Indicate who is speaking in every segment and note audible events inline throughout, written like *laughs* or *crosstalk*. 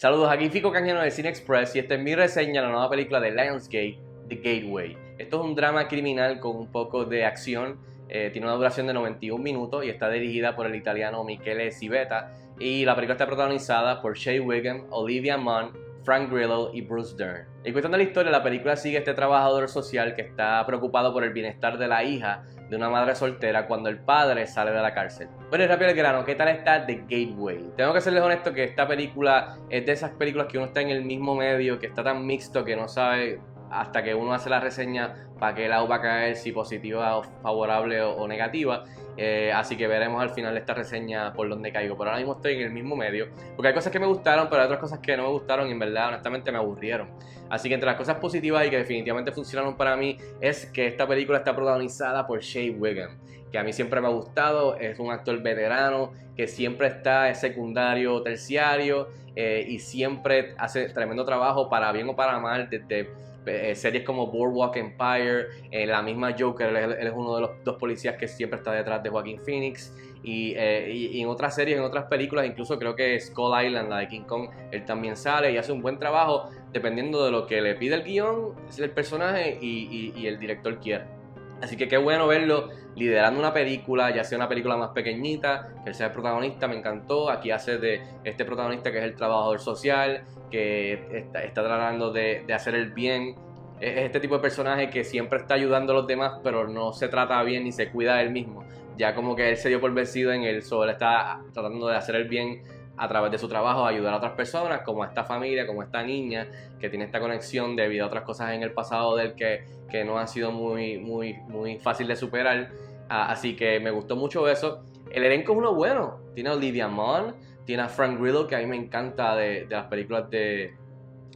Speaker 1: Saludos, aquí Fico Cañano de Cine Express y esta es mi reseña de la nueva película de Lionsgate, The Gateway. Esto es un drama criminal con un poco de acción, eh, tiene una duración de 91 minutos y está dirigida por el italiano Michele Civetta y la película está protagonizada por Shea Wiggum, Olivia Munn, Frank Grillo y Bruce Dern. En cuestión de la historia, la película sigue a este trabajador social que está preocupado por el bienestar de la hija de una madre soltera cuando el padre sale de la cárcel. Bueno, y rápido el grano, ¿qué tal está The Gateway? Tengo que serles honesto que esta película es de esas películas que uno está en el mismo medio, que está tan mixto que no sabe hasta que uno hace la reseña para qué lado va a caer, si positiva o favorable o, negativa. Eh, así que veremos al final esta reseña por dónde caigo. Pero ahora mismo estoy en el mismo medio. Porque hay cosas que me gustaron, pero hay otras cosas que no me gustaron y en verdad, honestamente, me aburrieron. Así que entre las cosas positivas y que definitivamente funcionaron para mí es que esta película está protagonizada por Shea Wiggum, que a mí siempre me ha gustado. Es un actor veterano que siempre está en secundario, terciario eh, y siempre hace tremendo trabajo para bien o para mal desde eh, series como Boardwalk Empire, eh, la misma Joker, él, es uno de los dos policías que siempre está detrás de Joaquín Phoenix. Eh, y, en otras series, en otras películas, incluso creo que Skull Island, la de King Kong, él también sale y hace un buen trabajo dependiendo de lo que le pide el guion, el personaje y, el director quiere. Así que qué bueno verlo liderando una película, ya sea una película más pequeñita, que él sea el protagonista, me encantó. Aquí hace de este protagonista que es el trabajador social, que está, tratando de, hacer el bien. Es este tipo de personaje que siempre está ayudando a los demás, pero no se trata bien ni se cuida de él mismo. Ya como que él se dio por vencido en él, solo está tratando de hacer el bien a través de su trabajo, ayudar a otras personas, como esta familia, como esta niña, que tiene esta conexión debido a otras cosas en el pasado de él que, que no han sido muy, muy, muy fácil de superar. Ah, así que me gustó mucho eso. El elenco es uno bueno. Tiene a Olivia Munn, tiene a Frank Grillo, que a mí me encanta de, las películas de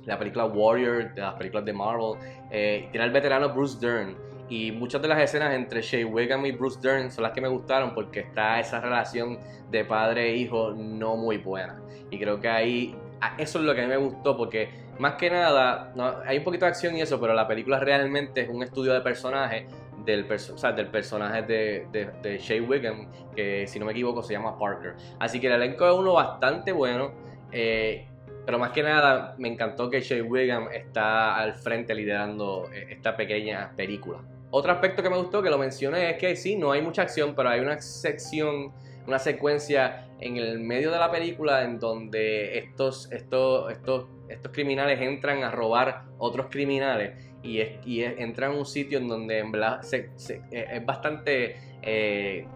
Speaker 1: la película Warrior, de las películas de Marvel. Eh, tiene al veterano Bruce Dern. Y muchas de las escenas entre Shea Wiggum y Bruce Dern son las que me gustaron porque está esa relación de padre e hijo no muy buena. Y creo que ahí, eso es lo que a mí me gustó porque más que nada, hay un poquito de acción y eso, pero la película realmente es un estudio de personaje del, del personaje de, de, de Wiggum, que si no me equivoco se llama Parker. Así que el elenco es uno bastante bueno. Eh, pero más que nada, me encantó que Shea Wiggum está al frente liderando eh, esta pequeña película. Otro aspecto que me gustó, que lo mencioné, es que sí, no hay mucha acción, pero hay una sección, una secuencia en el medio de la película en donde estos, estos, estos, estos criminales entran a robar otros criminales y, es, y entra en un sitio en donde en verdad se, eh, es bastante eh,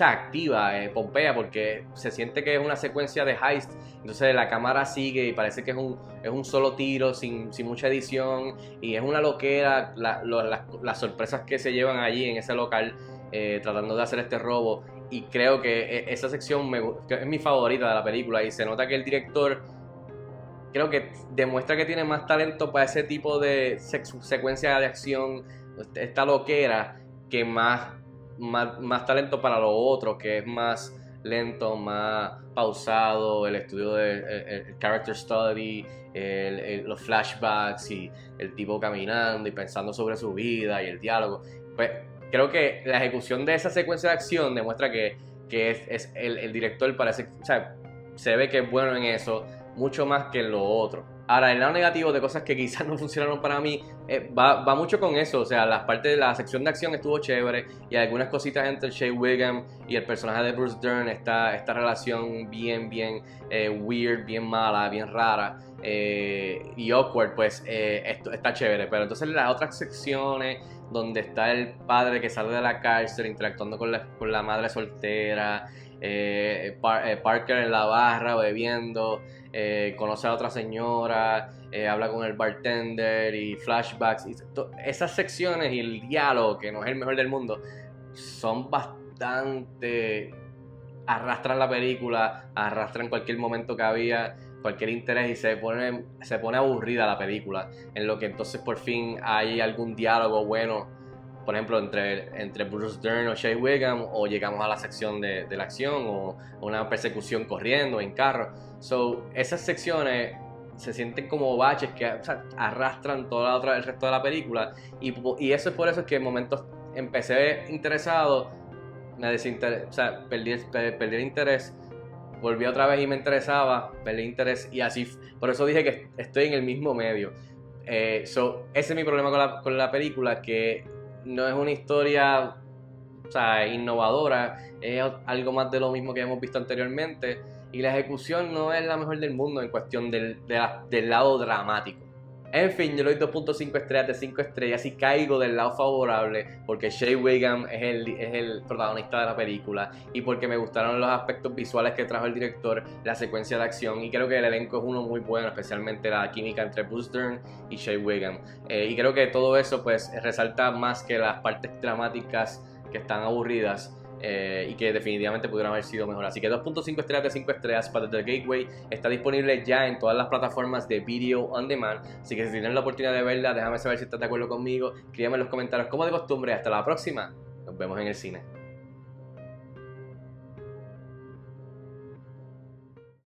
Speaker 1: activa, eh, Pompea, porque se siente que es una secuencia de heist. Entonces la cámara sigue y parece que es un, es un solo tiro, sin, sin mucha edición. Y es una loquera las sorpresas que se llevan allí en ese local, tratando de hacer este robo. Y creo que esa sección es mi favorita de la película. Y se nota que el director creo que demuestra que tiene más talento para ese tipo de secuencia de acción, esta loquera, que más, más, talento para lo otro, que es más lento, más pausado, el estudio del character study, los flashbacks y el tipo caminando y pensando sobre su vida y el diálogo. Pues creo que la ejecución de esa secuencia de acción demuestra que, es, el, director parece, o sea, se ve que es bueno en eso mucho más que en lo otro. Ahora, el lado negativo de cosas que quizás no *laughs* funcionaron para mí eh, va, mucho con eso. O sea, la parte de la sección de acción estuvo chévere y algunas cositas entre Shea Wiggum y el personaje de Bruce Dern, esta, esta relación bien, bien eh, weird, bien mala, bien rara eh, y awkward, pues esto está chévere. Pero entonces las otras secciones donde está el padre que sale de la cárcel interactuando con la, con la madre soltera, Parker en la barra bebiendo. Eh, conoce a otra señora, eh, habla con el bartender y flashbacks. Y esas secciones y el diálogo, que no es el mejor del mundo, son bastante... arrastran la película, arrastran cualquier momento que había, cualquier interés y se pone, se pone aburrida la película. En lo que entonces por fin hay algún diálogo bueno por ejemplo, entre, entre Bruce Dern o Shea Wiggum, o llegamos a la sección de, la acción, o una persecución corriendo en carro. So, esas secciones se sienten como baches que arrastran toda la otra, el resto de la película. Y, y eso es por eso que en momentos empecé interesado, me desinteresé, o sea, perdí, perdí el interés volví otra vez y me interesaba, perdí interés y así, por eso dije que estoy en el mismo medio. Eh, so, ese es mi problema con la, con la película, que no es una historia o sea, innovadora, es algo más de lo mismo que hemos visto anteriormente y la ejecución no es la mejor del mundo en cuestión del, del lado dramático. En fin, yo le doy 2.5 estrellas de 5 estrellas y caigo del lado favorable porque Shea Wiggum es el, es el protagonista de la película y porque me gustaron los aspectos visuales que trajo el director, la secuencia de acción y creo que el elenco es uno muy bueno, especialmente la química entre Bruce y Shea Wiggum. Eh, y creo que todo eso pues resalta más que las partes dramáticas que están aburridas. Eh, y que definitivamente pudieron haber sido mejor. Así que 2.5 estrellas de 5 estrellas para The Gateway está disponible ya en todas las plataformas de Video On Demand. Así que si tienen la oportunidad de verla, déjame saber si estás de acuerdo conmigo. Escríbeme en los comentarios como de costumbre. Hasta la próxima. Nos vemos en el cine.